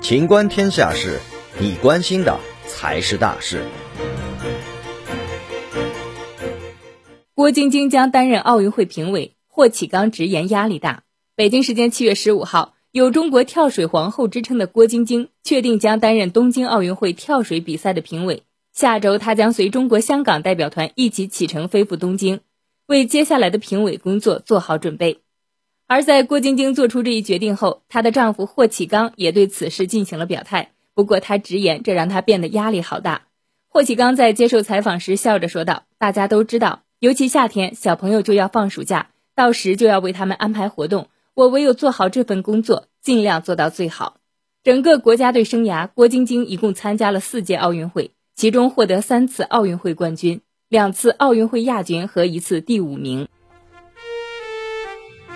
情观天下事，你关心的才是大事。郭晶晶将担任奥运会评委，霍启刚直言压力大。北京时间七月十五号，有中国跳水皇后之称的郭晶晶确定将担任东京奥运会跳水比赛的评委。下周，她将随中国香港代表团一起启程飞赴东京，为接下来的评委工作做好准备。而在郭晶晶做出这一决定后，她的丈夫霍启刚也对此事进行了表态。不过，他直言这让他变得压力好大。霍启刚在接受采访时笑着说道：“大家都知道。”尤其夏天，小朋友就要放暑假，到时就要为他们安排活动。我唯有做好这份工作，尽量做到最好。整个国家队生涯，郭晶晶一共参加了四届奥运会，其中获得三次奥运会冠军、两次奥运会亚军和一次第五名。